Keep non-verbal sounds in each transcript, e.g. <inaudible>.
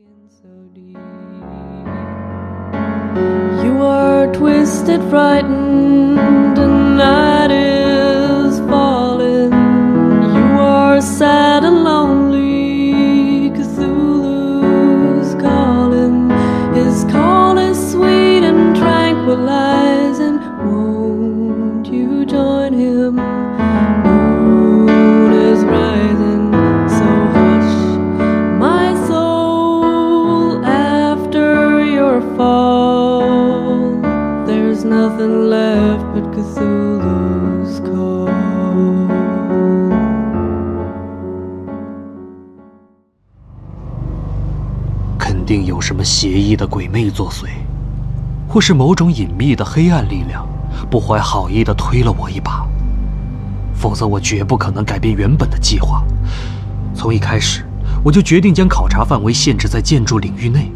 You are twisted, frightened, 邪异的鬼魅作祟，或是某种隐秘的黑暗力量不怀好意地推了我一把。否则，我绝不可能改变原本的计划。从一开始，我就决定将考察范围限制在建筑领域内。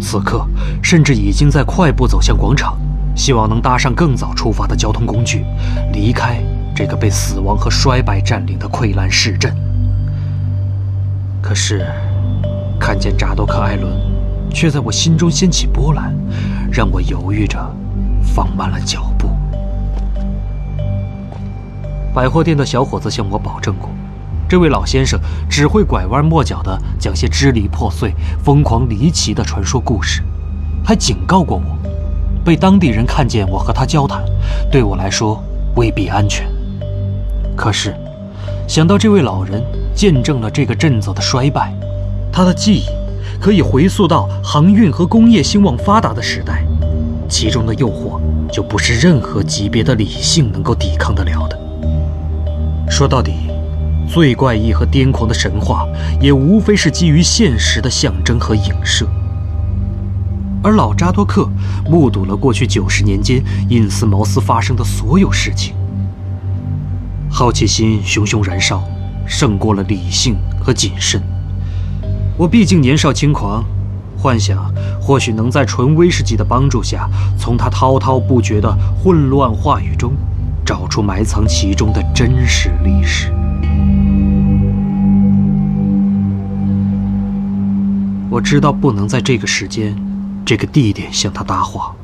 此刻，甚至已经在快步走向广场，希望能搭上更早出发的交通工具，离开这个被死亡和衰败占领的溃烂市镇。可是，看见扎多克·艾伦，却在我心中掀起波澜，让我犹豫着，放慢了脚步。百货店的小伙子向我保证过，这位老先生只会拐弯抹角的讲些支离破碎、疯狂离奇的传说故事，还警告过我，被当地人看见我和他交谈，对我来说未必安全。可是，想到这位老人见证了这个镇子的衰败，他的记忆可以回溯到航运和工业兴旺发达的时代，其中的诱惑就不是任何级别的理性能够抵抗得了的。说到底，最怪异和癫狂的神话，也无非是基于现实的象征和影射。而老扎多克目睹了过去九十年间印斯茅斯发生的所有事情，好奇心熊熊燃烧，胜过了理性和谨慎。我毕竟年少轻狂，幻想或许能在纯威士忌的帮助下，从他滔滔不绝的混乱话语中。找出埋藏其中的真实历史。我知道不能在这个时间、这个地点向他搭话，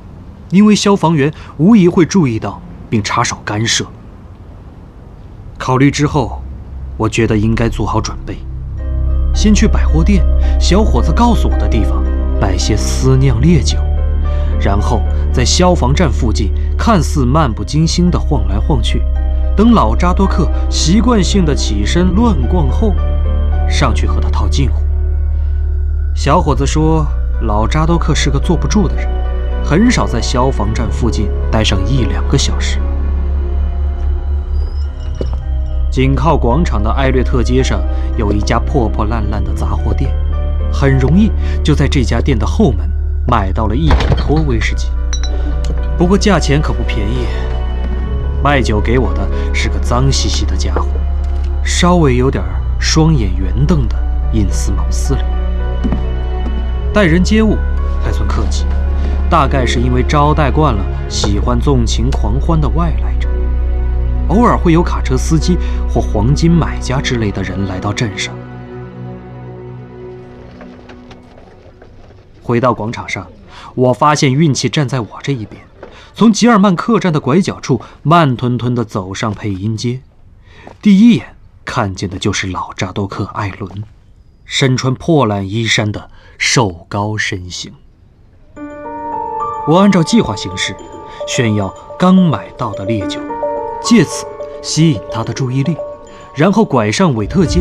因为消防员无疑会注意到并插手干涉。考虑之后，我觉得应该做好准备，先去百货店小伙子告诉我的地方买些私酿烈酒。然后在消防站附近看似漫不经心地晃来晃去，等老扎多克习惯性的起身乱逛后，上去和他套近乎。小伙子说，老扎多克是个坐不住的人，很少在消防站附近待上一两个小时。紧靠广场的艾略特街上有一家破破烂烂的杂货店，很容易就在这家店的后门。买到了一桶托威士忌，不过价钱可不便宜。卖酒给我的是个脏兮兮的家伙，稍微有点双眼圆瞪的印斯茅司令。待人接物还算客气，大概是因为招待惯了喜欢纵情狂欢的外来。偶尔会有卡车司机或黄金买家之类的人来到镇上。回到广场上，我发现运气站在我这一边。从吉尔曼客栈的拐角处慢吞吞地走上配音街，第一眼看见的就是老扎多克·艾伦，身穿破烂衣衫的瘦高身形。我按照计划行事，炫耀刚买到的烈酒，借此吸引他的注意力，然后拐上韦特街，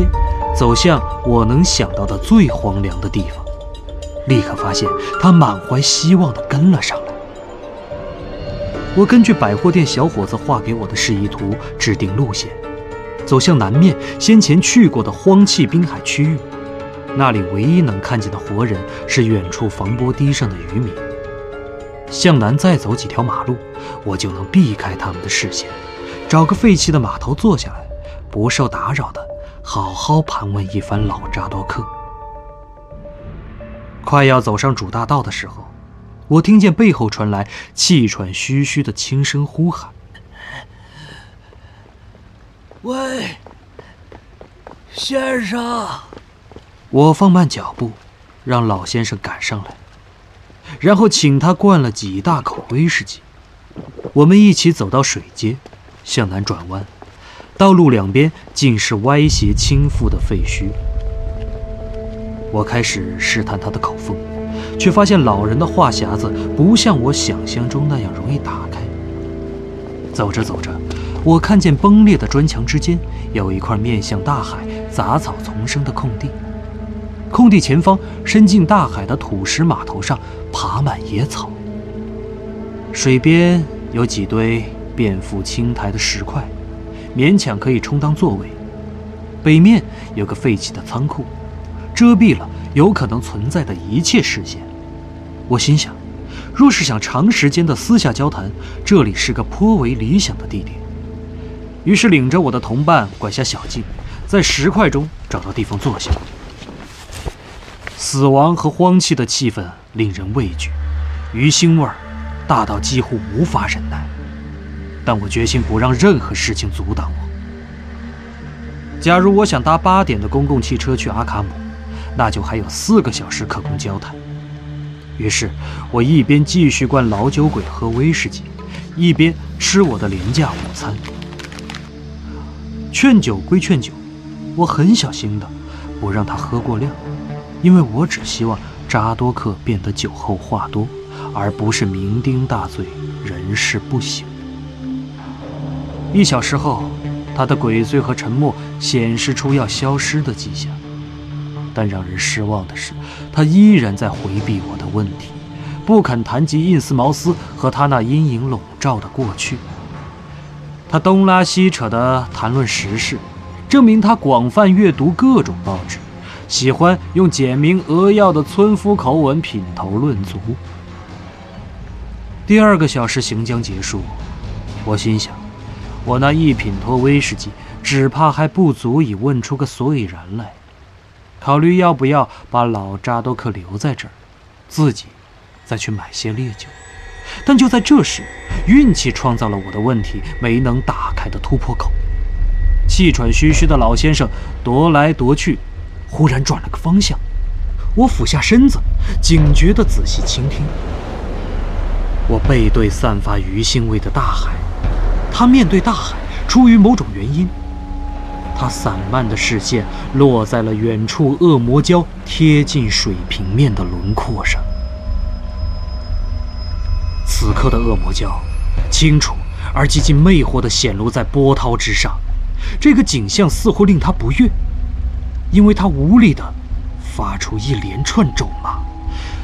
走向我能想到的最荒凉的地方。立刻发现他满怀希望地跟了上来。我根据百货店小伙子画给我的示意图制定路线，走向南面先前去过的荒弃滨海区域，那里唯一能看见的活人是远处防波堤上的渔民。向南再走几条马路，我就能避开他们的视线，找个废弃的码头坐下来，不受打扰的好好盘问一番老扎多克。快要走上主大道的时候，我听见背后传来气喘吁吁的轻声呼喊：“喂，先生！”我放慢脚步，让老先生赶上来，然后请他灌了几大口威士忌。我们一起走到水街，向南转弯，道路两边尽是歪斜倾覆的废墟。我开始试探他的口风，却发现老人的话匣子不像我想象中那样容易打开。走着走着，我看见崩裂的砖墙之间有一块面向大海、杂草丛生的空地，空地前方伸进大海的土石码头上爬满野草，水边有几堆遍覆青苔的石块，勉强可以充当座位。北面有个废弃的仓库。遮蔽了有可能存在的一切视线。我心想，若是想长时间的私下交谈，这里是个颇为理想的地点。于是领着我的同伴拐下小径，在石块中找到地方坐下。死亡和荒弃的气氛令人畏惧，鱼腥味儿大到几乎无法忍耐。但我决心不让任何事情阻挡我。假如我想搭八点的公共汽车去阿卡姆。那就还有四个小时可供交谈。于是，我一边继续灌老酒鬼喝威士忌，一边吃我的廉价午餐。劝酒归劝酒，我很小心的不让他喝过量，因为我只希望扎多克变得酒后话多，而不是酩酊大醉、人事不省。一小时后，他的鬼醉和沉默显示出要消失的迹象。但让人失望的是，他依然在回避我的问题，不肯谈及印斯茅斯和他那阴影笼罩的过去。他东拉西扯地谈论时事，证明他广泛阅读各种报纸，喜欢用简明扼要的村夫口吻品头论足。第二个小时行将结束，我心想，我那一品托威士忌，只怕还不足以问出个所以然来。考虑要不要把老扎多克留在这儿，自己再去买些烈酒。但就在这时，运气创造了我的问题没能打开的突破口。气喘吁吁的老先生踱来踱去，忽然转了个方向。我俯下身子，警觉地仔细倾听。我背对散发鱼腥味的大海，他面对大海，出于某种原因。他散漫的视线落在了远处恶魔礁贴近水平面的轮廓上。此刻的恶魔礁，清楚而极其魅惑地显露在波涛之上。这个景象似乎令他不悦，因为他无力地发出一连串咒骂，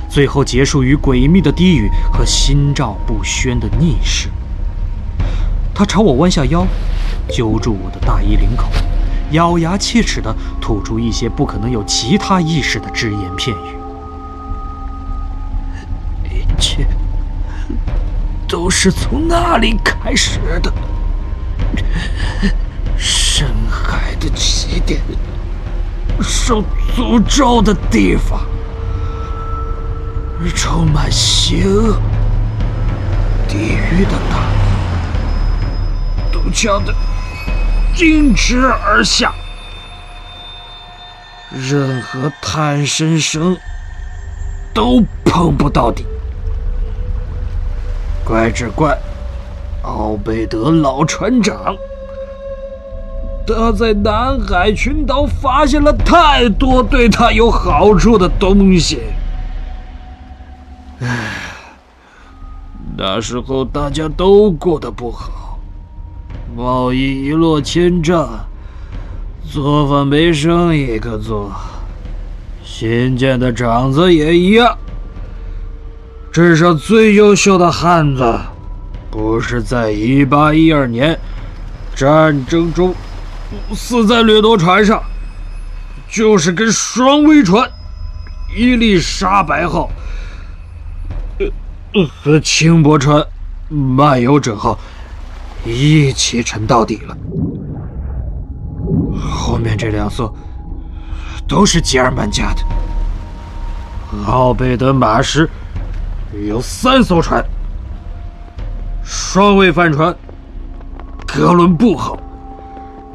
最后结束于诡秘的低语和心照不宣的逆视。他朝我弯下腰，揪住我的大衣领口。咬牙切齿地吐出一些不可能有其他意识的只言片语。一切都是从那里开始的，深海的起点，受诅咒的地方，充满邪恶，地狱的大毒枪的。径直而下，任何探身绳都碰不到底。怪只怪奥贝德老船长，他在南海群岛发现了太多对他有好处的东西。唉，那时候大家都过得不好。贸易一落千丈，做饭没生意可做。新建的厂子也一样。镇上最优秀的汉子，不是在一八一二年战争中死在掠夺船上，就是跟双桅船伊丽莎白号和轻薄船漫游者号。一起沉到底了。后面这两艘都是吉尔曼家的。奥贝德马什有三艘船，双桅帆船哥伦布号，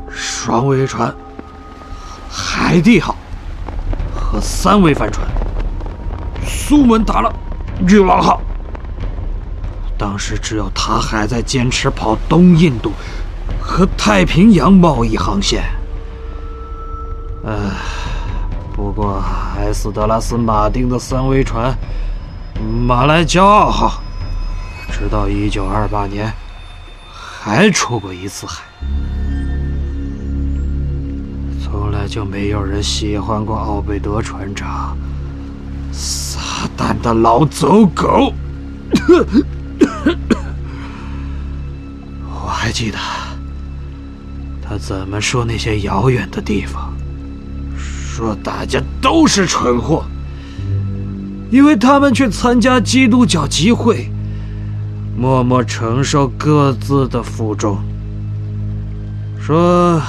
双桅船海地号和三桅帆船苏门答腊，女王号。当时只有他还在坚持跑东印度和太平洋贸易航线。唉，不过埃斯德拉斯马丁的三桅船“马来骄傲号”，直到1928年还出过一次海。从来就没有人喜欢过奥贝德船长，撒旦的老走狗！<coughs> 我还记得他怎么说那些遥远的地方，说大家都是蠢货，因为他们去参加基督教集会，默默承受各自的负重，说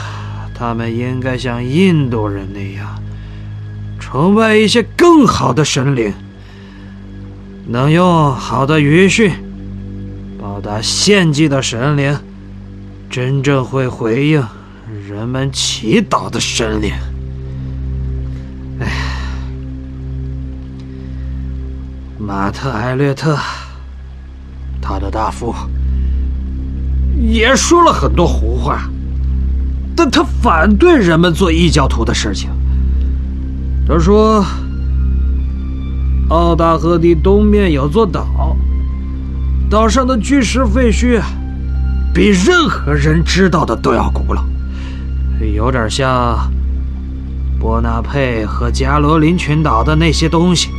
他们应该像印度人那样，崇拜一些更好的神灵，能用好的语训。报答献祭的神灵，真正会回应人们祈祷的神灵。哎，马特·埃略特，他的大夫也说了很多胡话，但他反对人们做异教徒的事情。他说，奥大河的东面有座岛。岛上的巨石废墟，比任何人知道的都要古老，有点像波纳佩和加罗林群岛的那些东西。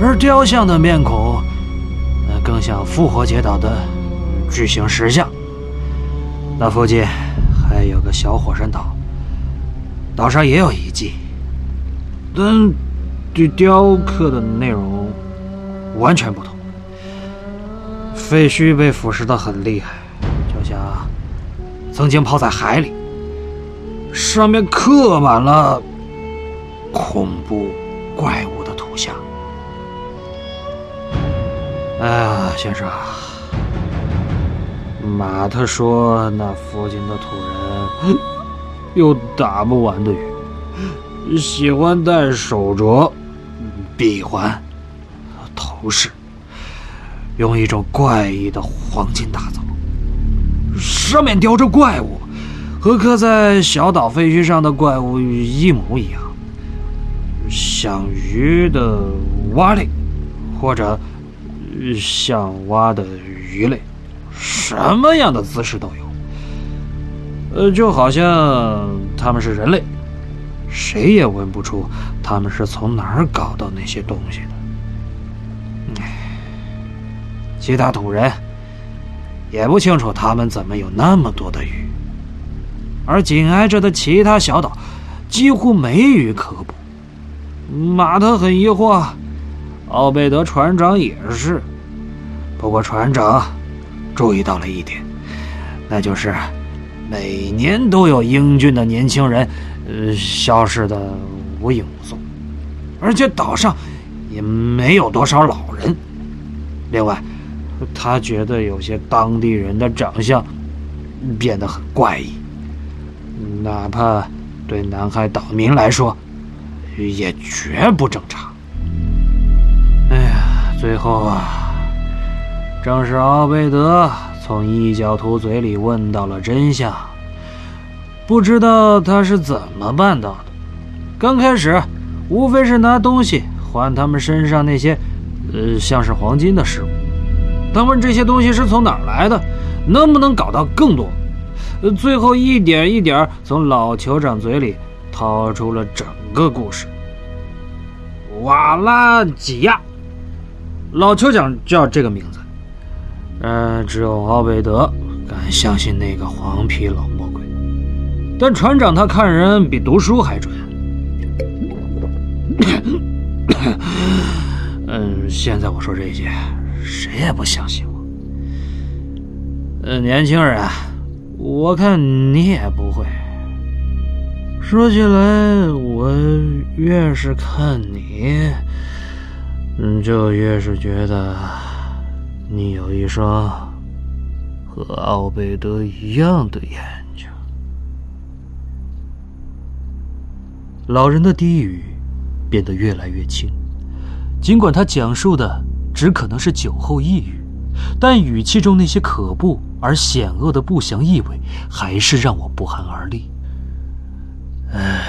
而雕像的面孔，那更像复活节岛的巨型石像。那附近还有个小火山岛，岛上也有遗迹，但对雕刻的内容完全不同。废墟被腐蚀的很厉害，就像曾经泡在海里。上面刻满了恐怖怪物的图像。哎呀，先生，马特说那附近的土人 <gasps> 有打不完的鱼，喜欢戴手镯、臂环、头饰。用一种怪异的黄金打造，上面雕着怪物，和刻在小岛废墟上的怪物一模一样，像鱼的蛙类，或者像蛙的鱼类，什么样的姿势都有。呃，就好像他们是人类，谁也问不出他们是从哪儿搞到那些东西的。其他土人也不清楚他们怎么有那么多的鱼，而紧挨着的其他小岛几乎没鱼可捕。马特很疑惑，奥贝德船长也是。不过船长注意到了一点，那就是每年都有英俊的年轻人，呃，消失的无影无踪，而且岛上也没有多少老人。另外。他觉得有些当地人的长相变得很怪异，哪怕对南海岛民来说也绝不正常。哎呀，最后啊，正是奥贝德从异教徒嘴里问到了真相。不知道他是怎么办到的。刚开始，无非是拿东西换他们身上那些呃像是黄金的事物。他问这些东西是从哪儿来的，能不能搞到更多？最后一点一点从老酋长嘴里掏出了整个故事。瓦拉吉亚，老酋长叫这个名字。嗯，只有奥贝德敢相信那个黄皮老魔鬼。但船长他看人比读书还准。<coughs> 嗯，现在我说这些。谁也不相信我。呃，年轻人，我看你也不会。说起来，我越是看你，就越是觉得你有一双和奥贝德一样的眼睛。老人的低语变得越来越轻，尽管他讲述的只可能是酒后抑郁，但语气中那些可怖而险恶的不祥意味，还是让我不寒而栗。唉，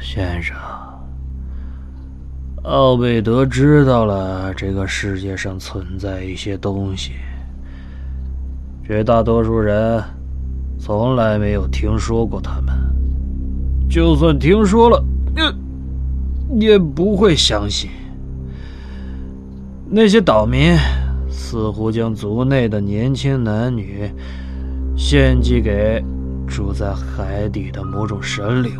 先生，奥贝德知道了这个世界上存在一些东西，绝大多数人从来没有听说过他们，就算听说了，也也不会相信。那些岛民似乎将族内的年轻男女献祭给住在海底的某种神灵，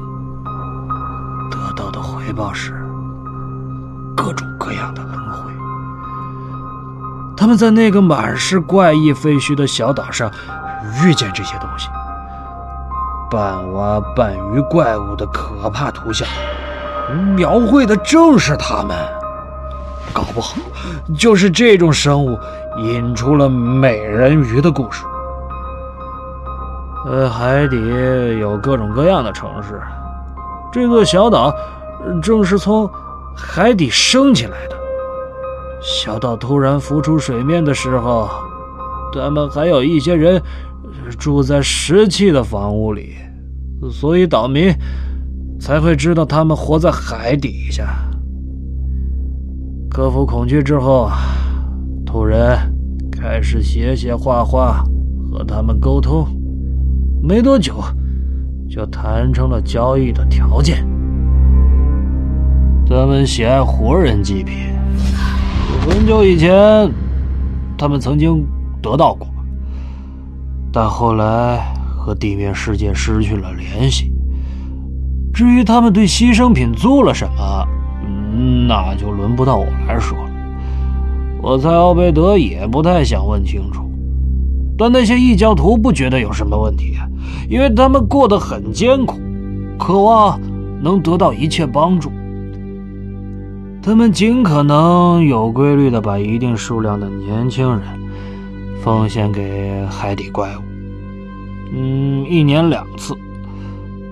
得到的回报是各种各样的恩惠。他们在那个满是怪异废墟的小岛上遇见这些东西，半蛙半鱼怪物的可怕图像，描绘的正是他们。搞不好，就是这种生物引出了美人鱼的故事。呃，海底有各种各样的城市，这座小岛正是从海底升起来的。小岛突然浮出水面的时候，他们还有一些人住在石砌的房屋里，所以岛民才会知道他们活在海底下。克服恐惧之后，土人开始写写画画，和他们沟通。没多久，就谈成了交易的条件。他们喜爱活人祭品，很久以前，他们曾经得到过，但后来和地面世界失去了联系。至于他们对牺牲品做了什么？那就轮不到我来说了。我猜奥贝德也不太想问清楚，但那些异教徒不觉得有什么问题，因为他们过得很艰苦，渴望能得到一切帮助。他们尽可能有规律地把一定数量的年轻人奉献给海底怪物。嗯，一年两次，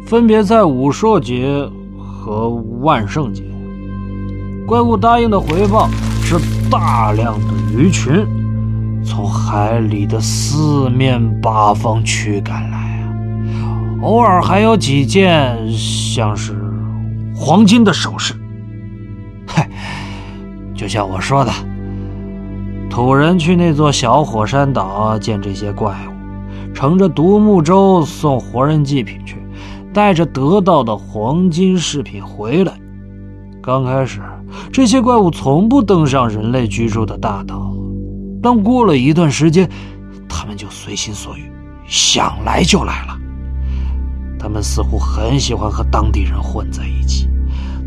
分别在武硕节和万圣节。怪物答应的回报是大量的鱼群从海里的四面八方驱赶来啊，偶尔还有几件像是黄金的首饰。嗨，就像我说的，土人去那座小火山岛见这些怪物，乘着独木舟送活人祭品去，带着得到的黄金饰品回来。刚开始。这些怪物从不登上人类居住的大岛，但过了一段时间，他们就随心所欲，想来就来了。他们似乎很喜欢和当地人混在一起，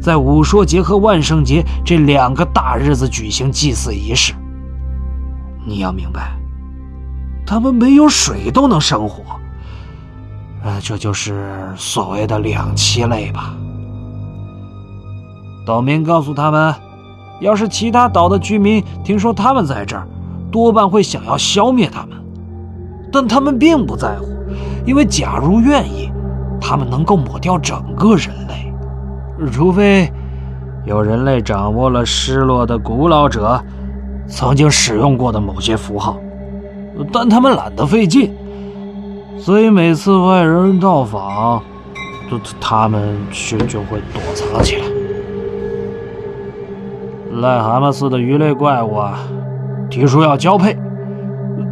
在武说节和万圣节这两个大日子举行祭祀仪式。你要明白，他们没有水都能生活，呃，这就是所谓的两栖类吧。岛民告诉他们，要是其他岛的居民听说他们在这儿，多半会想要消灭他们。但他们并不在乎，因为假如愿意，他们能够抹掉整个人类，除非有人类掌握了失落的古老者曾经使用过的某些符号。但他们懒得费劲，所以每次外人到访，他们就就会躲藏起来。癞蛤蟆似的鱼类怪物啊，提出要交配，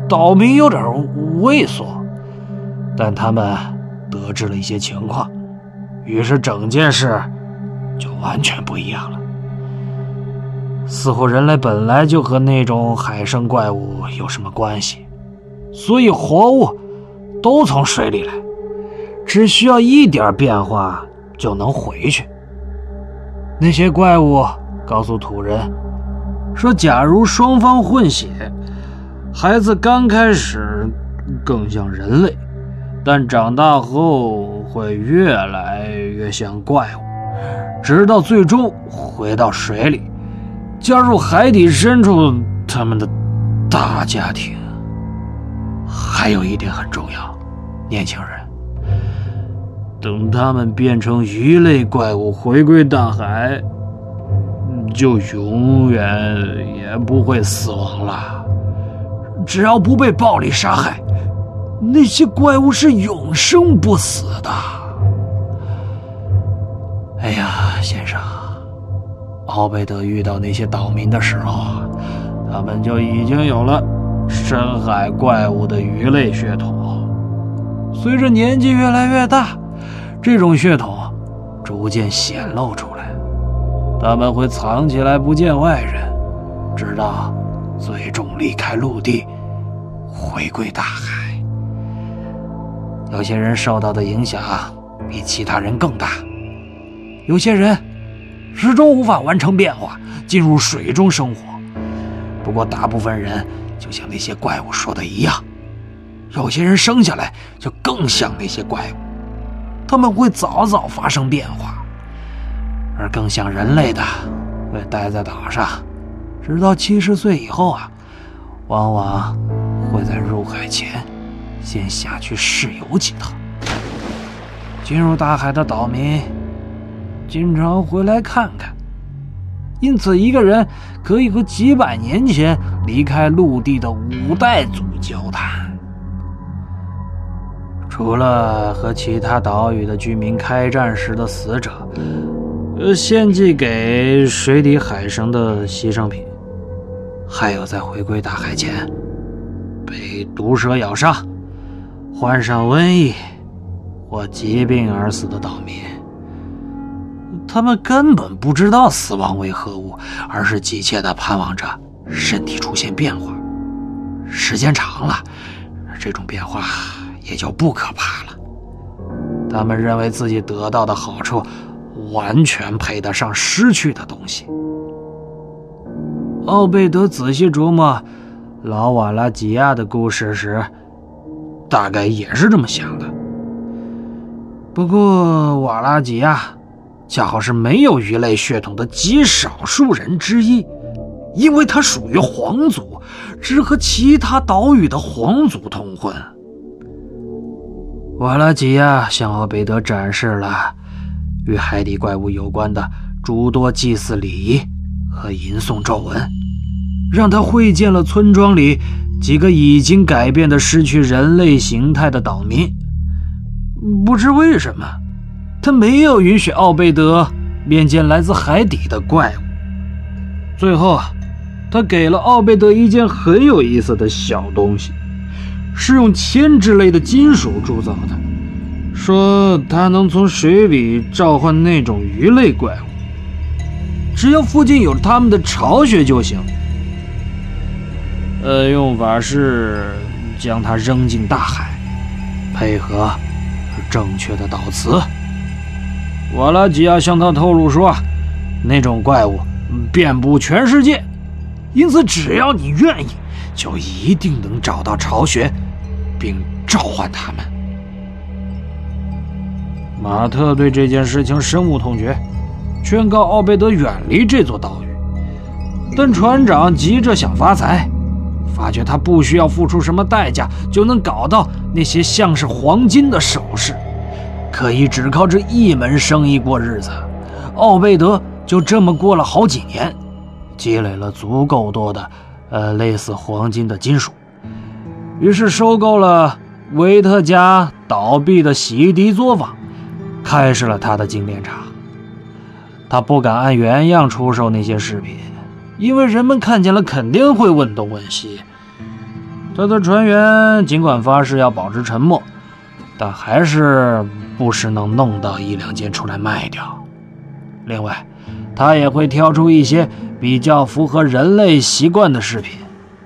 岛民有点畏缩，但他们得知了一些情况，于是整件事就完全不一样了。似乎人类本来就和那种海生怪物有什么关系，所以活物都从水里来，只需要一点变化就能回去。那些怪物。告诉土人说：“假如双方混血，孩子刚开始更像人类，但长大后会越来越像怪物，直到最终回到水里，加入海底深处他们的大家庭。还有一点很重要，年轻人，等他们变成鱼类怪物回归大海。”就永远也不会死亡了。只要不被暴力杀害，那些怪物是永生不死的。哎呀，先生，奥贝德遇到那些岛民的时候，他们就已经有了深海怪物的鱼类血统。随着年纪越来越大，这种血统逐渐显露出，他们会藏起来不见外人，直到最终离开陆地，回归大海。有些人受到的影响比其他人更大。有些人始终无法完成变化，进入水中生活。不过，大部分人就像那些怪物说的一样，有些人生下来就更像那些怪物，他们会早早发生变化，而更像人类的会待在岛上，直到七十岁以后啊，往往会在入海前先下去试游几趟。进入大海的岛民。经常回来看看，因此一个人可以和几百年前离开陆地的五代祖交谈。除了和其他岛屿的居民开战时的死者，献祭给水底海神的牺牲品，还有在回归大海前被毒蛇咬伤、患上瘟疫或疾病而死的岛民。他们根本不知道死亡为何物，而是急切地盼望着身体出现变化。时间长了，这种变化也就不可怕了。他们认为自己得到的好处，完全配得上失去的东西。奥贝德仔细琢磨老瓦拉吉亚的故事时，大概也是这么想的。不过瓦拉吉亚。恰好是没有鱼类血统的极少数人之一，因为他属于皇族，只和其他岛屿的皇族通婚。瓦拉吉亚向奥贝德展示了与海底怪物有关的诸多祭祀礼仪和吟诵咒文，让他会见了村庄里几个已经改变的失去人类形态的岛民。不知为什么。他没有允许奥贝德面见来自海底的怪物。最后，他给了奥贝德一件很有意思的小东西，是用铅之类的金属铸造的，说他能从水里召唤那种鱼类怪物，只要附近有他们的巢穴就行。呃，用法是将它扔进大海，配合正确的导词。瓦拉吉亚向他透露说：“那种怪物遍布全世界，因此只要你愿意，就一定能找到巢穴，并召唤他们。”马特对这件事情深恶痛绝，劝告奥贝德远离这座岛屿。但船长急着想发财，发觉他不需要付出什么代价就能搞到那些像是黄金的首饰。可以只靠这一门生意过日子，奥贝德就这么过了好几年，积累了足够多的，呃，类似黄金的金属，于是收购了维特家倒闭的洗涤作坊，开始了他的精炼厂。他不敢按原样出售那些饰品，因为人们看见了肯定会问东问西。他的船员尽管发誓要保持沉默，但还是。不时能弄到一两件出来卖掉。另外，他也会挑出一些比较符合人类习惯的饰品，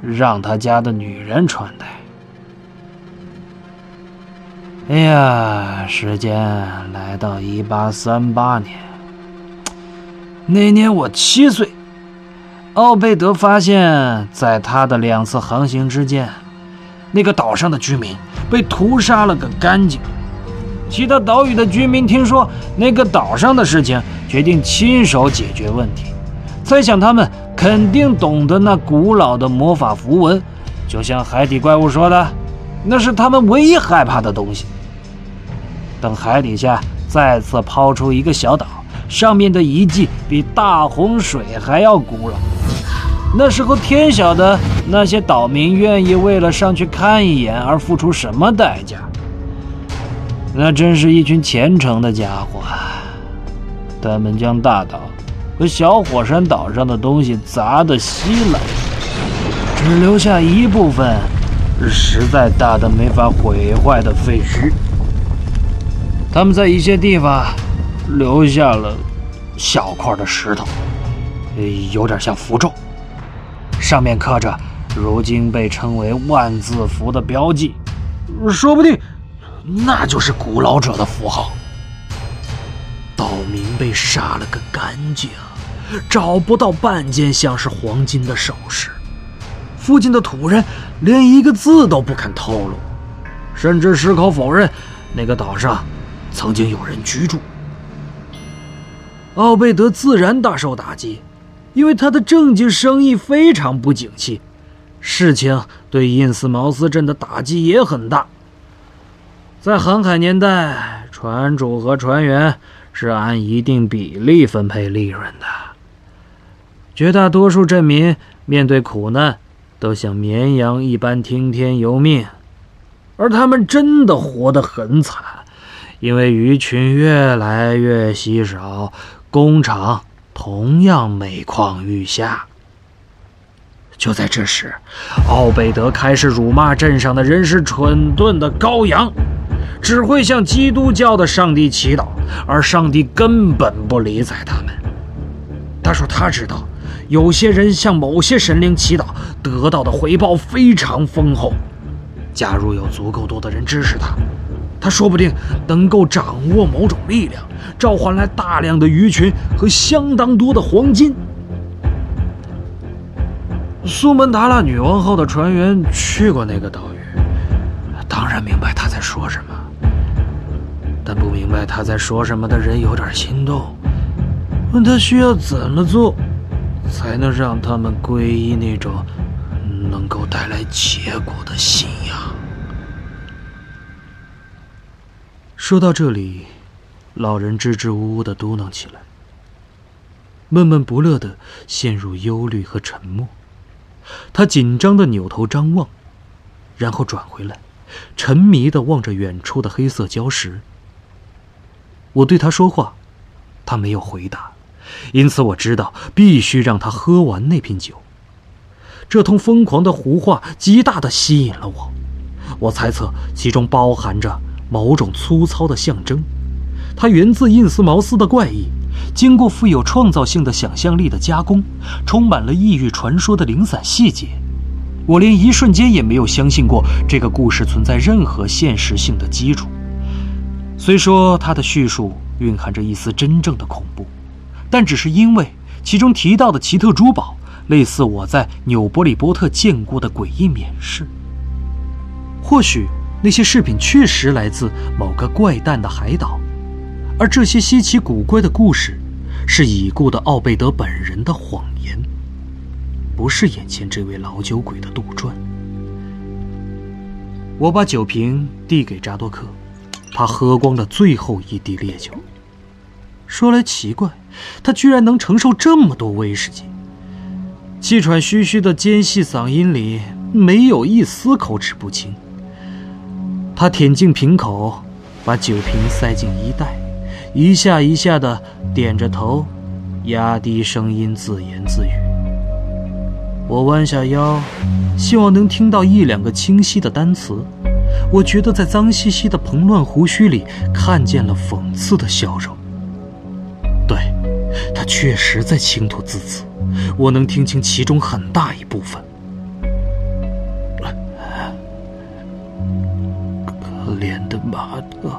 让他家的女人穿戴。哎呀，时间来到一八三八年，那年我七岁。奥贝德发现，在他的两次航行之间，那个岛上的居民被屠杀了个干净。其他岛屿的居民听说那个岛上的事情，决定亲手解决问题。猜想他们肯定懂得那古老的魔法符文，就像海底怪物说的，那是他们唯一害怕的东西。等海底下再次抛出一个小岛，上面的遗迹比大洪水还要古老。那时候天晓得那些岛民愿意为了上去看一眼而付出什么代价。那真是一群虔诚的家伙，他们将大岛和小火山岛上的东西砸得稀烂，只留下一部分是实在大的没法毁坏的废墟。他们在一些地方留下了小块的石头，有点像符咒，上面刻着如今被称为万字符的标记，说不定。那就是古老者的符号。岛民被杀了个干净，找不到半件像是黄金的首饰。附近的土人连一个字都不肯透露，甚至矢口否认那个岛上曾经有人居住。奥贝德自然大受打击，因为他的正经生意非常不景气，事情对印斯茅斯镇的打击也很大。在航海年代，船主和船员是按一定比例分配利润的。绝大多数镇民面对苦难，都像绵羊一般听天由命，而他们真的活得很惨，因为鱼群越来越稀少，工厂同样每况愈下。就在这时，奥贝德开始辱骂镇上的人是蠢钝的羔羊。只会向基督教的上帝祈祷，而上帝根本不理睬他们。他说他知道，有些人向某些神灵祈祷，得到的回报非常丰厚。假如有足够多的人支持他，他说不定能够掌握某种力量，召唤来大量的鱼群和相当多的黄金。苏门答腊女王号的船员去过那个岛屿，当然明白他在说什么。但不明白他在说什么的人有点心动，问他需要怎么做，才能让他们皈依那种能够带来结果的信仰。说到这里，老人支支吾吾的嘟囔起来，闷闷不乐的陷入忧虑和沉默。他紧张的扭头张望，然后转回来，沉迷的望着远处的黑色礁石。我对他说话，他没有回答，因此我知道必须让他喝完那瓶酒。这通疯狂的胡话极大的吸引了我，我猜测其中包含着某种粗糙的象征，它源自印斯茅斯的怪异，经过富有创造性的想象力的加工，充满了异域传说的零散细节。我连一瞬间也没有相信过这个故事存在任何现实性的基础。虽说他的叙述蕴含着一丝真正的恐怖，但只是因为其中提到的奇特珠宝类似我在纽伯里波特见过的诡异冕饰。或许那些饰品确实来自某个怪诞的海岛，而这些稀奇古怪的故事是已故的奥贝德本人的谎言，不是眼前这位老酒鬼的杜撰。我把酒瓶递给扎多克。他喝光了最后一滴烈酒。说来奇怪，他居然能承受这么多威士忌。气喘吁吁的尖细嗓音里没有一丝口齿不清。他舔净瓶口，把酒瓶塞进衣袋，一下一下的点着头，压低声音自言自语。我弯下腰，希望能听到一两个清晰的单词。我觉得在脏兮兮的蓬乱胡须里看见了讽刺的笑容。对，他确实在倾吐自词，我能听清其中很大一部分。可怜的马特，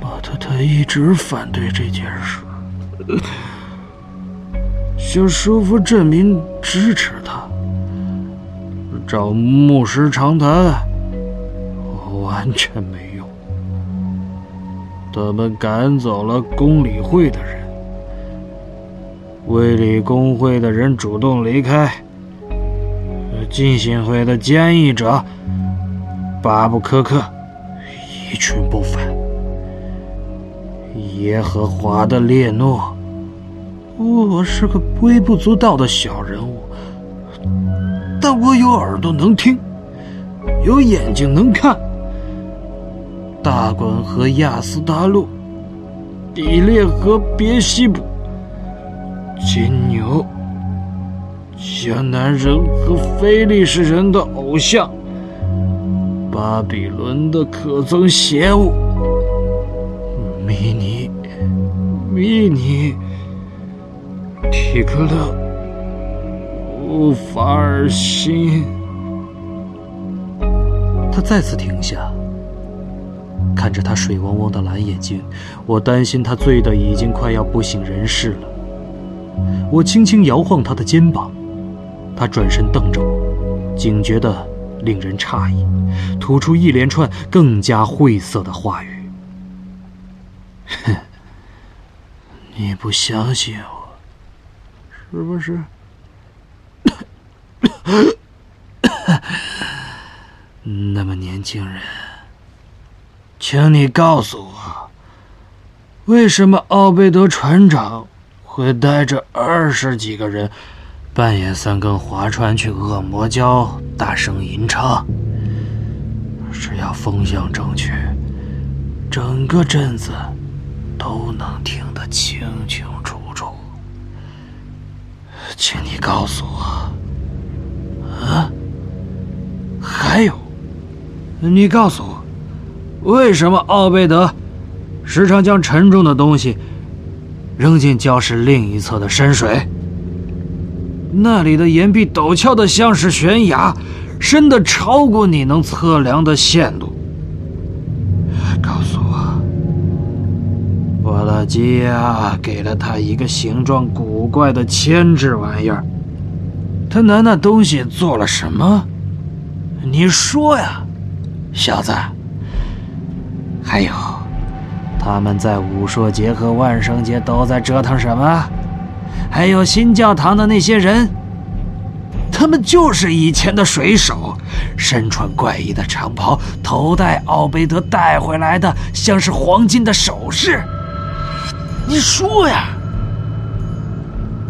马特，他一直反对这件事，想说服镇民支持他，找牧师长谈。我完全没。他们赶走了公理会的人，卫理公会的人主动离开，进信会的坚毅者巴布科克一群不返，耶和华的列诺。我是个微不足道的小人物，但我有耳朵能听，有眼睛能看。大管和亚斯达路，比列和别西卜，金牛，迦南人和非利士人的偶像，巴比伦的可憎邪物，米尼，米尼，提克勒，乌法尔辛。他再次停下。看着他水汪汪的蓝眼睛，我担心他醉得已经快要不省人事了。我轻轻摇晃他的肩膀，他转身瞪着我，警觉的令人诧异，吐出一连串更加晦涩的话语：“哼，你不相信我，是不是？<coughs> 那么，年轻人。”请你告诉我，为什么奥贝德船长会带着二十几个人半夜三更划船去恶魔礁大声吟唱？只要风向正确，整个镇子都能听得清清楚楚。请你告诉我，啊，还有，你告诉我。为什么奥贝德时常将沉重的东西扔进教室另一侧的深水？那里的岩壁陡峭的像是悬崖，深的超过你能测量的限度。告诉我，瓦拉基亚给了他一个形状古怪的牵制玩意儿，他拿那东西做了什么？你说呀，小子。还有，他们在武术节和万圣节都在折腾什么？还有新教堂的那些人，他们就是以前的水手，身穿怪异的长袍，头戴奥贝德带回来的像是黄金的首饰。你说呀？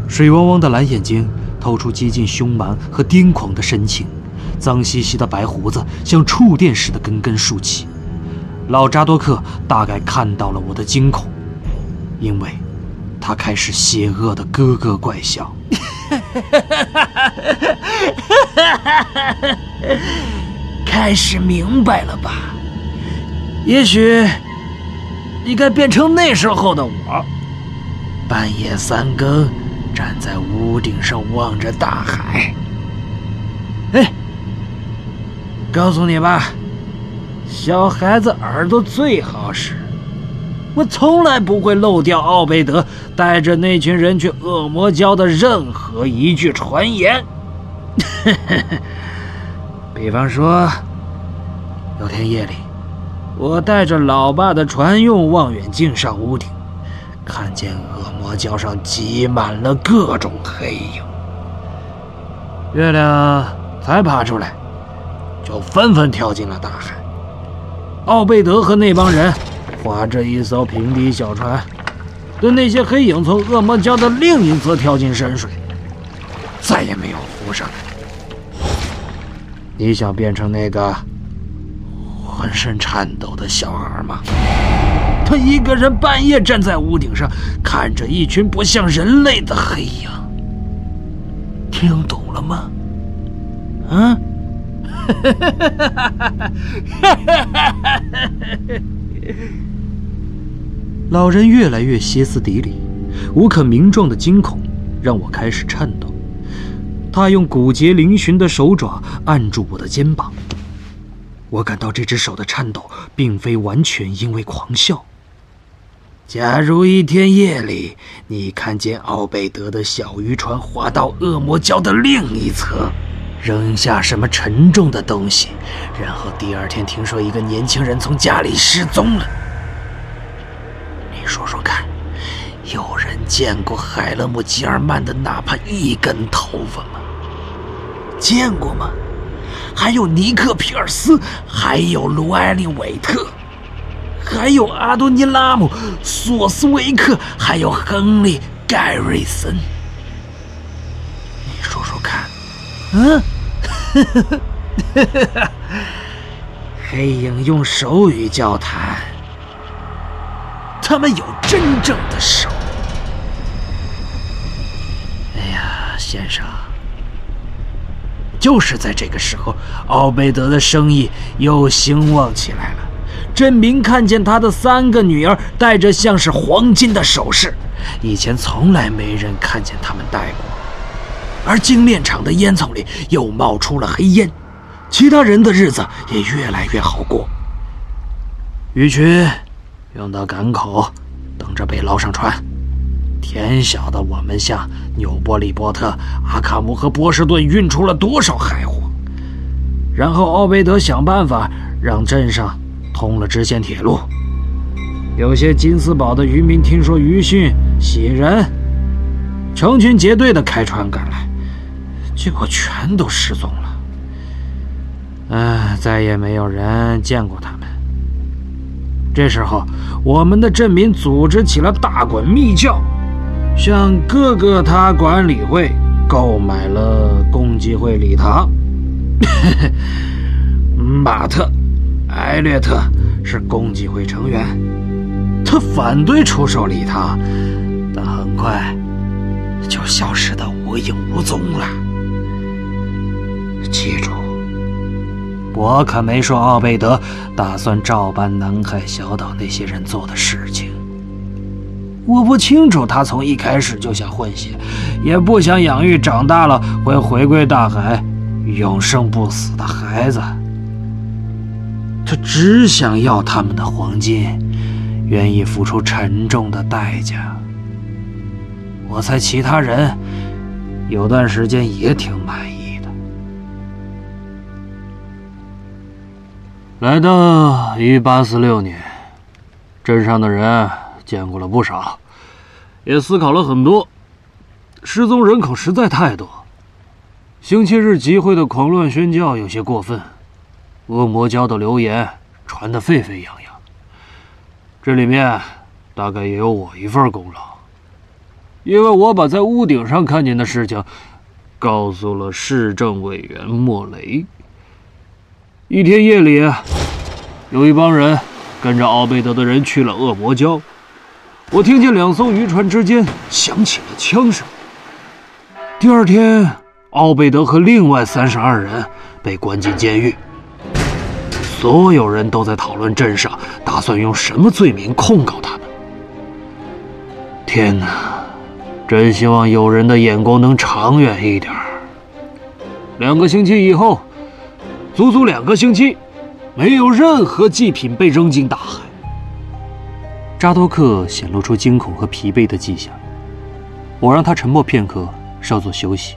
水汪汪的蓝眼睛透出几近凶蛮和癫狂的神情，脏兮兮的白胡子像触电似的根根竖起。老扎多克大概看到了我的惊恐，因为，他开始邪恶的咯咯怪笑。<laughs> 开始明白了吧？也许，你该变成那时候的我，半夜三更站在屋顶上望着大海。哎，告诉你吧。小孩子耳朵最好使，我从来不会漏掉奥贝德带着那群人去恶魔礁的任何一句传言。<laughs> 比方说，有天夜里，我带着老爸的船用望远镜上屋顶，看见恶魔礁上挤满了各种黑影，月亮才爬出来，就纷纷跳进了大海。奥贝德和那帮人划着一艘平底小船，跟那些黑影从恶魔礁的另一侧跳进深水，再也没有浮上来。你想变成那个浑身颤抖的小孩吗？他一个人半夜站在屋顶上，看着一群不像人类的黑影，听懂了吗？嗯。<laughs> 老人越来越歇斯底里，无可名状的惊恐让我开始颤抖。他用骨节嶙峋的手爪按住我的肩膀，我感到这只手的颤抖并非完全因为狂笑。假如一天夜里你看见奥贝德的小渔船划到恶魔礁的另一侧。扔下什么沉重的东西，然后第二天听说一个年轻人从家里失踪了。你说说看，有人见过海勒姆·吉尔曼的哪怕一根头发吗？见过吗？还有尼克·皮尔斯，还有卢埃利·韦特，还有阿多尼拉姆、索斯维克，还有亨利·盖瑞森。你说说看，嗯？<laughs> 黑影用手语交谈，他们有真正的手。哎呀，先生，就是在这个时候，奥贝德的生意又兴旺起来了。镇民看见他的三个女儿戴着像是黄金的首饰，以前从来没人看见他们戴过。而精炼厂的烟囱里又冒出了黑烟，其他人的日子也越来越好过。鱼群涌到港口，等着被捞上船。天晓得我们向纽波利波特、阿卡姆和波士顿运出了多少海货。然后奥贝德想办法让镇上。通了支线铁路，有些金斯堡的渔民听说鱼讯喜人，成群结队的开船赶来，结果全都失踪了。唉，再也没有人见过他们。这时候，我们的镇民组织起了大滚密教，向各个他管理会购买了共济会礼堂。<laughs> 马特。艾略特是共济会成员，他反对出售礼堂，但很快就消失得无影无踪了。记住，我可没说奥贝德打算照搬南海小岛那些人做的事情。我不清楚他从一开始就想混血，也不想养育长大了会回归大海、永生不死的孩子。他只想要他们的黄金，愿意付出沉重的代价。我猜其他人有段时间也挺满意来到一八四六年，镇上的人见过了不少，也思考了很多。失踪人口实在太多，星期日集会的狂乱宣教有些过分。恶魔教的流言传得沸沸扬扬，这里面大概也有我一份功劳，因为我把在屋顶上看见的事情告诉了市政委员莫雷。一天夜里，有一帮人跟着奥贝德的人去了恶魔礁，我听见两艘渔船之间响起了枪声。第二天，奥贝德和另外三十二人被关进监狱。所有人都在讨论镇上打算用什么罪名控告他们。天哪，真希望有人的眼光能长远一点。两个星期以后，足足两个星期，没有任何祭品被扔进大海。扎多克显露出惊恐和疲惫的迹象，我让他沉默片刻，稍作休息，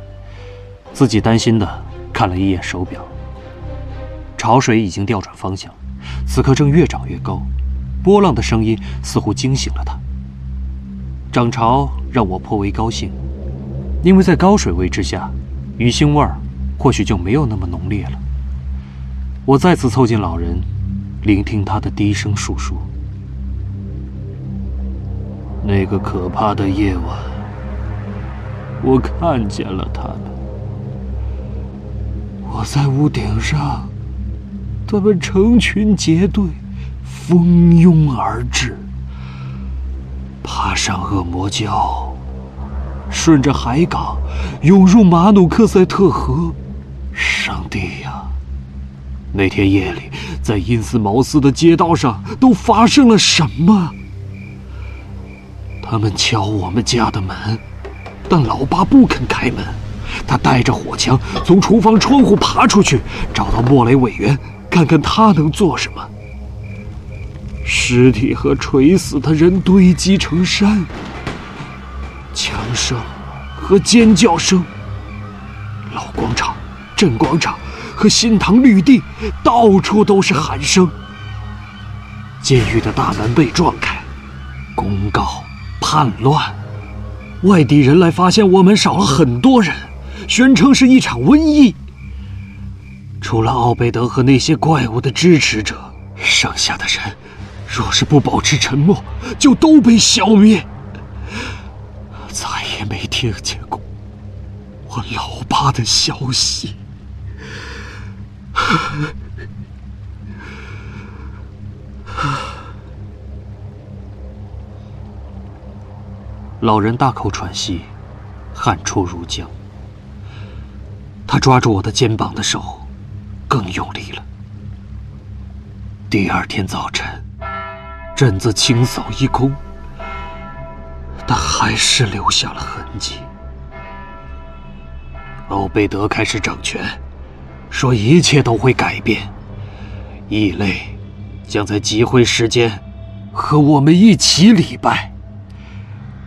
自己担心的看了一眼手表。潮水已经调转方向，此刻正越涨越高，波浪的声音似乎惊醒了他。涨潮让我颇为高兴，因为在高水位之下，鱼腥味儿或许就没有那么浓烈了。我再次凑近老人，聆听他的低声述说。那个可怕的夜晚，我看见了他们。我在屋顶上。他们成群结队，蜂拥而至，爬上恶魔礁，顺着海港涌入马努克塞特河。上帝呀！那天夜里，在因斯茅斯的街道上都发生了什么？他们敲我们家的门，但老爸不肯开门。他带着火枪从厨房窗户爬出去，找到莫雷委员。看看他能做什么？尸体和垂死的人堆积成山，枪声和尖叫声。老广场、镇广场和新塘绿地，到处都是喊声。监狱的大门被撞开，公告叛乱。外地人来发现我们少了很多人，宣称是一场瘟疫。除了奥贝德和那些怪物的支持者，剩下的人若是不保持沉默，就都被消灭。再也没听见过我老爸的消息。<laughs> 老人大口喘息，汗出如浆。他抓住我的肩膀的手更用力了。第二天早晨，镇子清扫一空，但还是留下了痕迹。欧贝德开始掌权，说一切都会改变，异类将在集会时间和我们一起礼拜。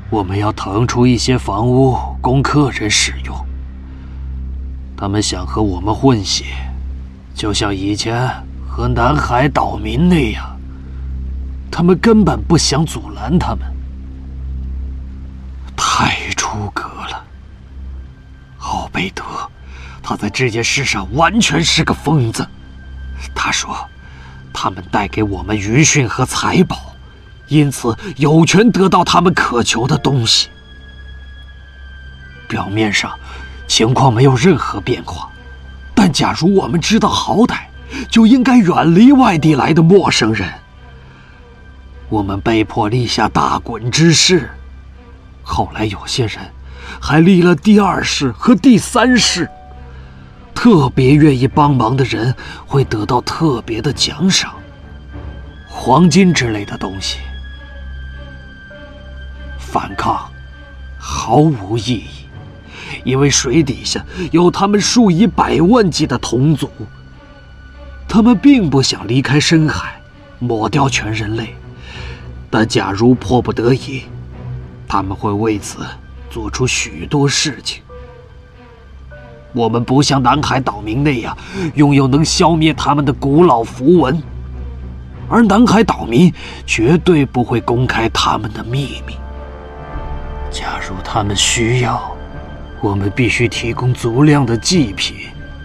我们要腾出一些房屋供客人使用。他们想和我们混血，就像以前和南海岛民那样。他们根本不想阻拦他们。太出格了，奥贝德，他在这件事上完全是个疯子。他说，他们带给我们余讯和财宝。因此，有权得到他们渴求的东西。表面上，情况没有任何变化，但假如我们知道好歹，就应该远离外地来的陌生人。我们被迫立下大滚之誓，后来有些人还立了第二誓和第三誓。特别愿意帮忙的人会得到特别的奖赏，黄金之类的东西。反抗毫无意义，因为水底下有他们数以百万计的同族。他们并不想离开深海，抹掉全人类。但假如迫不得已，他们会为此做出许多事情。我们不像南海岛民那样拥有能消灭他们的古老符文，而南海岛民绝对不会公开他们的秘密。假如他们需要，我们必须提供足量的祭品、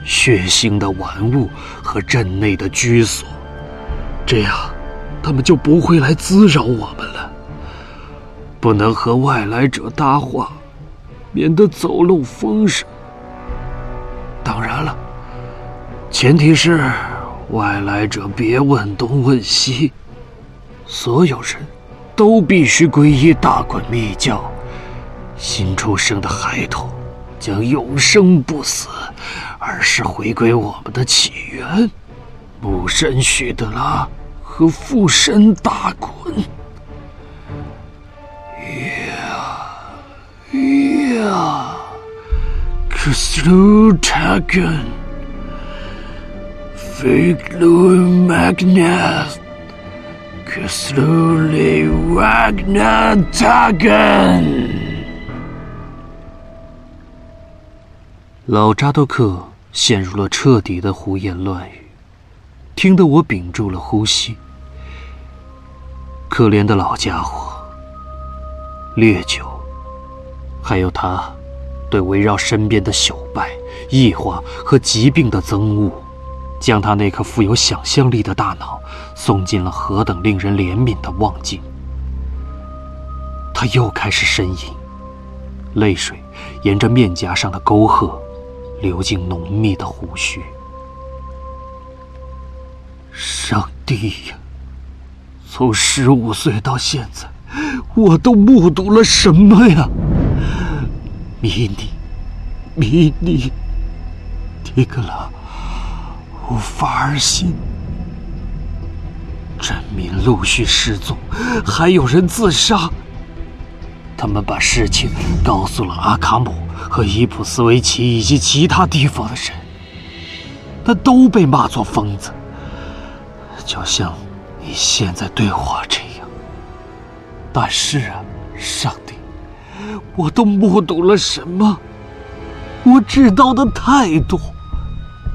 血腥的玩物和镇内的居所，这样他们就不会来滋扰我们了。不能和外来者搭话，免得走漏风声。当然了，前提是外来者别问东问西，所有人都必须皈依大滚密教。新出生的孩童将永生不死，而是回归我们的起源——母神许德拉和父神大滚。呀呀，to slew Tagan, Figlue Magnath, Kislule Wagner Tagan. 老扎多克陷入了彻底的胡言乱语，听得我屏住了呼吸。可怜的老家伙，烈酒，还有他。对围绕身边的朽败、异化和疾病的憎恶，将他那颗富有想象力的大脑送进了何等令人怜悯的望境。他又开始呻吟，泪水沿着面颊上的沟壑。流进浓密的胡须。上帝呀！从十五岁到现在，我都目睹了什么呀？米尼，米尼，提格拉，无法儿心。镇民陆续失踪，还有人自杀。他们把事情告诉了阿卡姆。和伊普斯维奇以及其他地方的人，他都被骂作疯子，就像你现在对我这样。但是啊，上帝，我都目睹了什么？我知道的太多，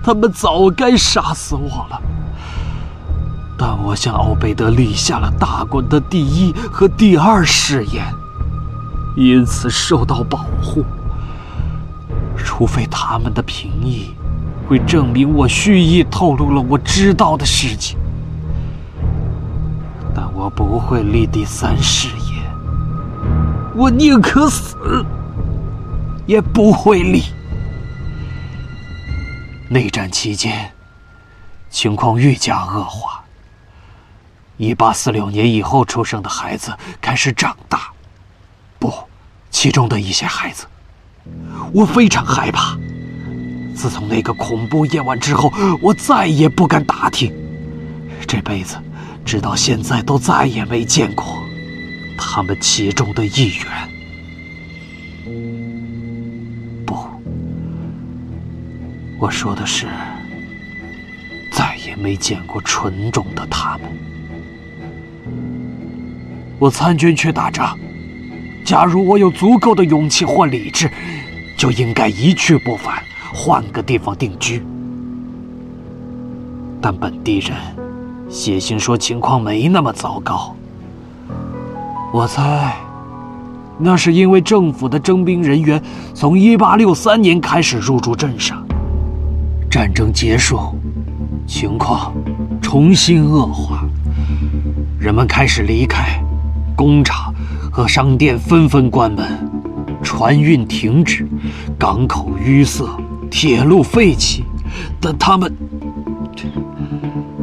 他们早该杀死我了。但我向奥贝德立下了大滚的第一和第二誓言，因此受到保护。除非他们的评议会证明我蓄意透露了我知道的事情，但我不会立第三誓言，我宁可死，也不会立。内战期间，情况愈加恶化。一八四六年以后出生的孩子开始长大，不，其中的一些孩子，我非常害怕。自从那个恐怖夜晚之后，我再也不敢打听。这辈子，直到现在都再也没见过他们其中的一员。不，我说的是，再也没见过纯种的他们。我参军去打仗，假如我有足够的勇气或理智，就应该一去不返。换个地方定居，但本地人写信说情况没那么糟糕。我猜，那是因为政府的征兵人员从1863年开始入驻镇上，战争结束，情况重新恶化，人们开始离开，工厂和商店纷纷关门，船运停止，港口淤塞。铁路废弃，但他们，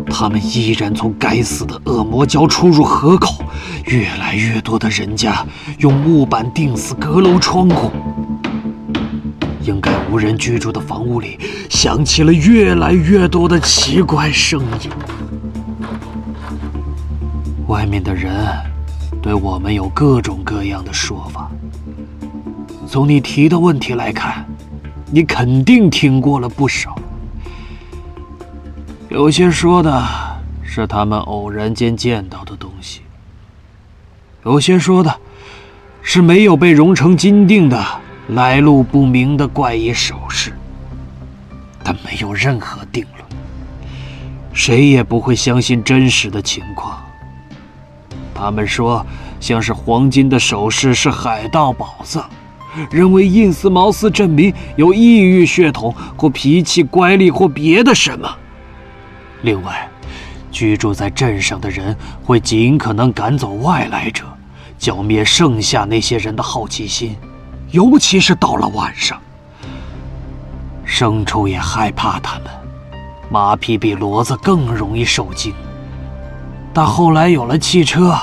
他们依然从该死的恶魔礁出入河口。越来越多的人家用木板钉死阁楼窗户，应该无人居住的房屋里响起了越来越多的奇怪声音。外面的人对我们有各种各样的说法。从你提的问题来看。你肯定听过了不少，有些说的是他们偶然间见到的东西，有些说的是没有被熔成金锭的来路不明的怪异首饰，但没有任何定论，谁也不会相信真实的情况。他们说，像是黄金的首饰是海盗宝藏。认为印斯茅斯镇民有异域血统，或脾气乖戾，或别的什么。另外，居住在镇上的人会尽可能赶走外来者，剿灭剩下那些人的好奇心，尤其是到了晚上。牲畜也害怕他们，马匹比骡子更容易受惊。但后来有了汽车，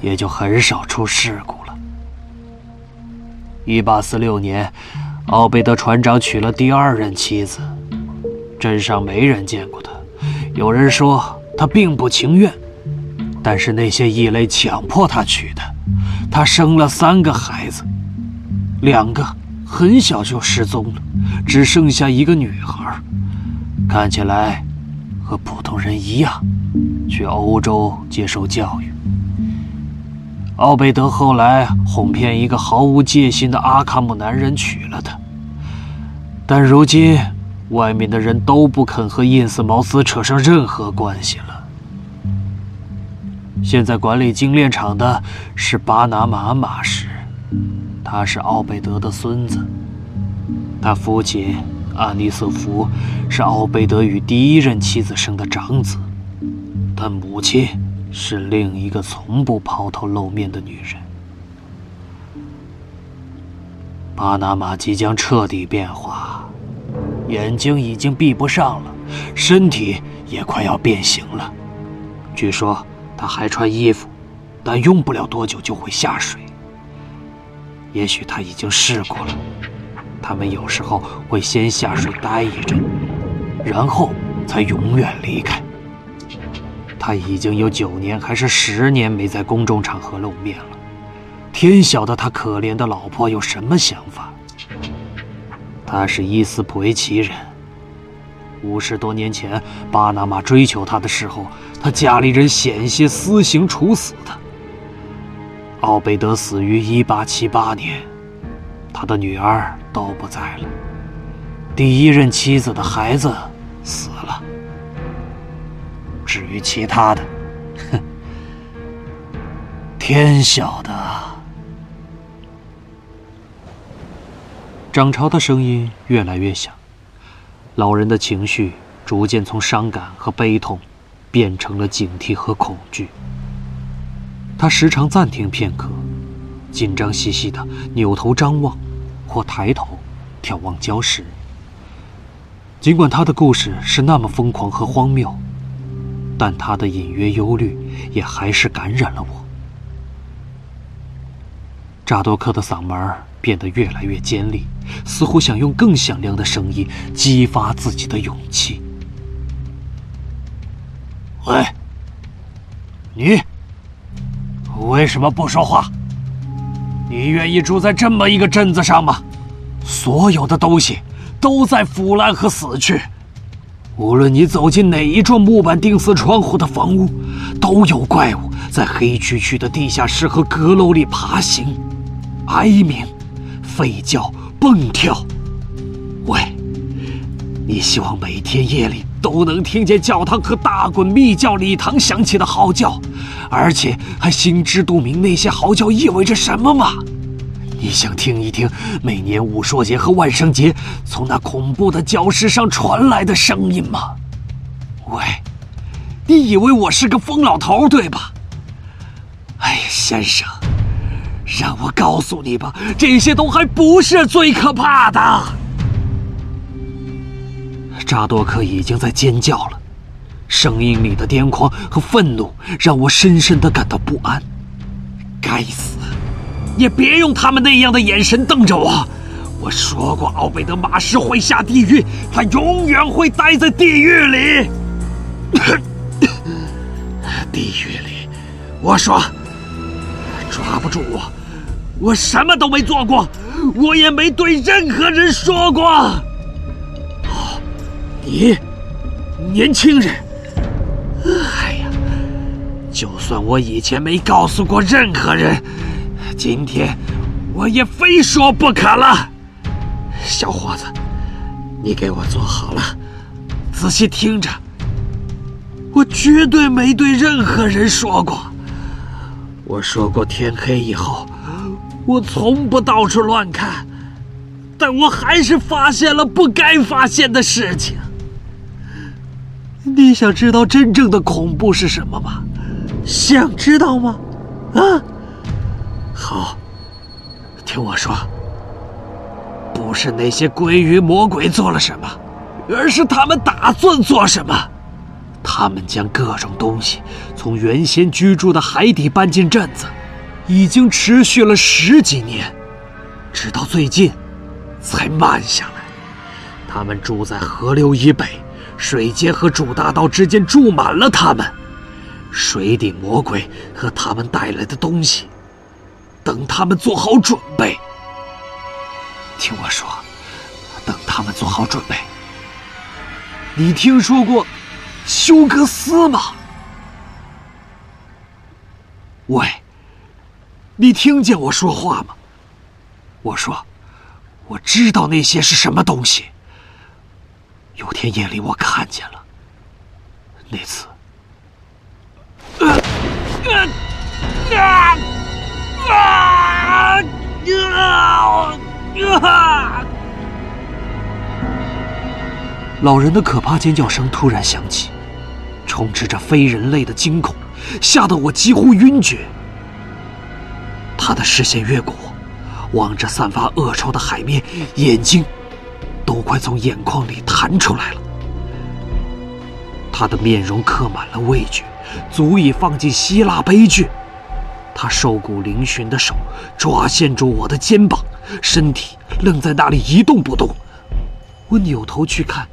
也就很少出事故了。一八四六年，奥贝德船长娶了第二任妻子。镇上没人见过他，有人说他并不情愿，但是那些异类强迫他娶的。他生了三个孩子，两个很小就失踪了，只剩下一个女孩，看起来和普通人一样，去欧洲接受教育。奥贝德后来哄骗一个毫无戒心的阿卡姆男人娶了她，但如今外面的人都不肯和印斯茅斯扯上任何关系了。现在管理精炼厂的是巴拿马马什，他是奥贝德的孙子，他父亲阿尼瑟夫是奥贝德与第一任妻子生的长子，但母亲。是另一个从不抛头露面的女人。巴拿马即将彻底变化，眼睛已经闭不上了，身体也快要变形了。据说他还穿衣服，但用不了多久就会下水。也许他已经试过了，他们有时候会先下水待一阵，然后才永远离开。他已经有九年还是十年没在公众场合露面了，天晓得他可怜的老婆有什么想法。他是伊斯普维奇人，五十多年前巴拿马追求他的时候，他家里人险些私刑处死他。奥贝德死于一八七八年，他的女儿都不在了，第一任妻子的孩子死了。至于其他的，哼，天晓得。涨潮的声音越来越响，老人的情绪逐渐从伤感和悲痛，变成了警惕和恐惧。他时常暂停片刻，紧张兮兮的扭头张望，或抬头眺望礁石。尽管他的故事是那么疯狂和荒谬，但他的隐约忧虑也还是感染了我。扎多克的嗓门变得越来越尖利，似乎想用更响亮的声音激发自己的勇气。喂，你为什么不说话？你愿意住在这么一个镇子上吗？所有的东西都在腐烂和死去。无论你走进哪一幢木板钉死窗户的房屋，都有怪物在黑黢黢的地下室和阁楼里爬行。哀鸣、吠叫、蹦跳。喂，你希望每天夜里都能听见教堂和大滚密教礼堂响起的嚎叫，而且还心知肚明那些嚎叫意味着什么吗？你想听一听每年武硕节和万圣节从那恐怖的礁石上传来的声音吗？喂，你以为我是个疯老头对吧？哎呀，先生。让我告诉你吧，这些都还不是最可怕的。扎多克已经在尖叫了，声音里的癫狂和愤怒让我深深的感到不安。该死！也别用他们那样的眼神瞪着我。我说过，奥贝德马什会下地狱，他永远会待在地狱里。<coughs> 地狱里，我说，抓不住我。我什么都没做过，我也没对任何人说过。哦，你，年轻人，哎呀，就算我以前没告诉过任何人，今天我也非说不可了。小伙子，你给我坐好了，仔细听着，我绝对没对任何人说过。我说过，天黑以后。我从不到处乱看，但我还是发现了不该发现的事情。你想知道真正的恐怖是什么吗？想知道吗？啊，好，听我说，不是那些鬼与魔鬼做了什么，而是他们打算做什么。他们将各种东西从原先居住的海底搬进镇子。已经持续了十几年，直到最近才慢下来。他们住在河流以北，水街和主大道之间住满了他们。水底魔鬼和他们带来的东西，等他们做好准备。听我说，等他们做好准备。你听说过休格斯吗？喂。你听见我说话吗？我说，我知道那些是什么东西。有天夜里我看见了，那次，啊啊啊啊啊啊！老人的可怕尖叫声突然响起，充斥着非人类的惊恐，吓得我几乎晕厥。他的视线越过我，望着散发恶臭的海面，眼睛都快从眼眶里弹出来了。他的面容刻满了畏惧，足以放进希腊悲剧。他瘦骨嶙峋的手抓线住我的肩膀，身体愣在那里一动不动。我扭头去看，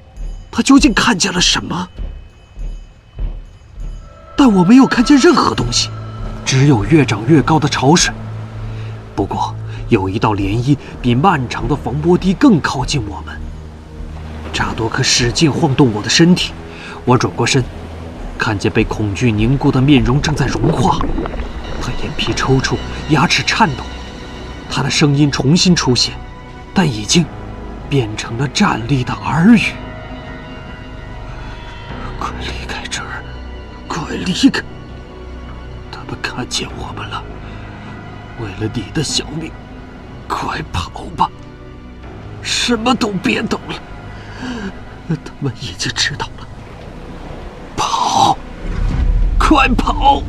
他究竟看见了什么？但我没有看见任何东西，只有越涨越高的潮水。不过，有一道涟漪比漫长的防波堤更靠近我们。扎多克使劲晃动我的身体，我转过身，看见被恐惧凝固的面容正在融化。他眼皮抽搐，牙齿颤抖。他的声音重新出现，但已经变成了站立的耳语：“离开！他们看见我们了。”为了你的小命，快跑吧！什么都别等了，他们已经知道了。跑，快跑！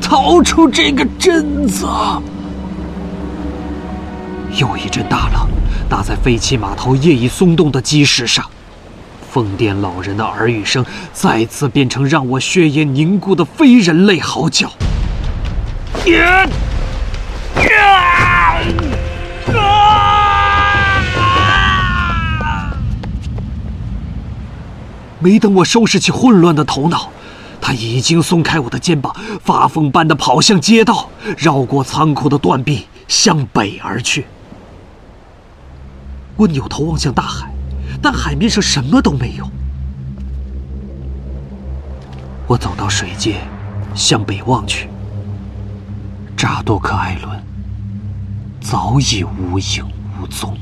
逃出这个镇子。又一阵大浪打在废弃码头业已松动的基石上，疯癫老人的耳语声再次变成让我血液凝固的非人类嚎叫。没等我收拾起混乱的头脑，他已经松开我的肩膀，发疯般的跑向街道，绕过仓库的断壁，向北而去。我扭头望向大海，但海面上什么都没有。我走到水界，向北望去，扎多克·艾伦早已无影无踪。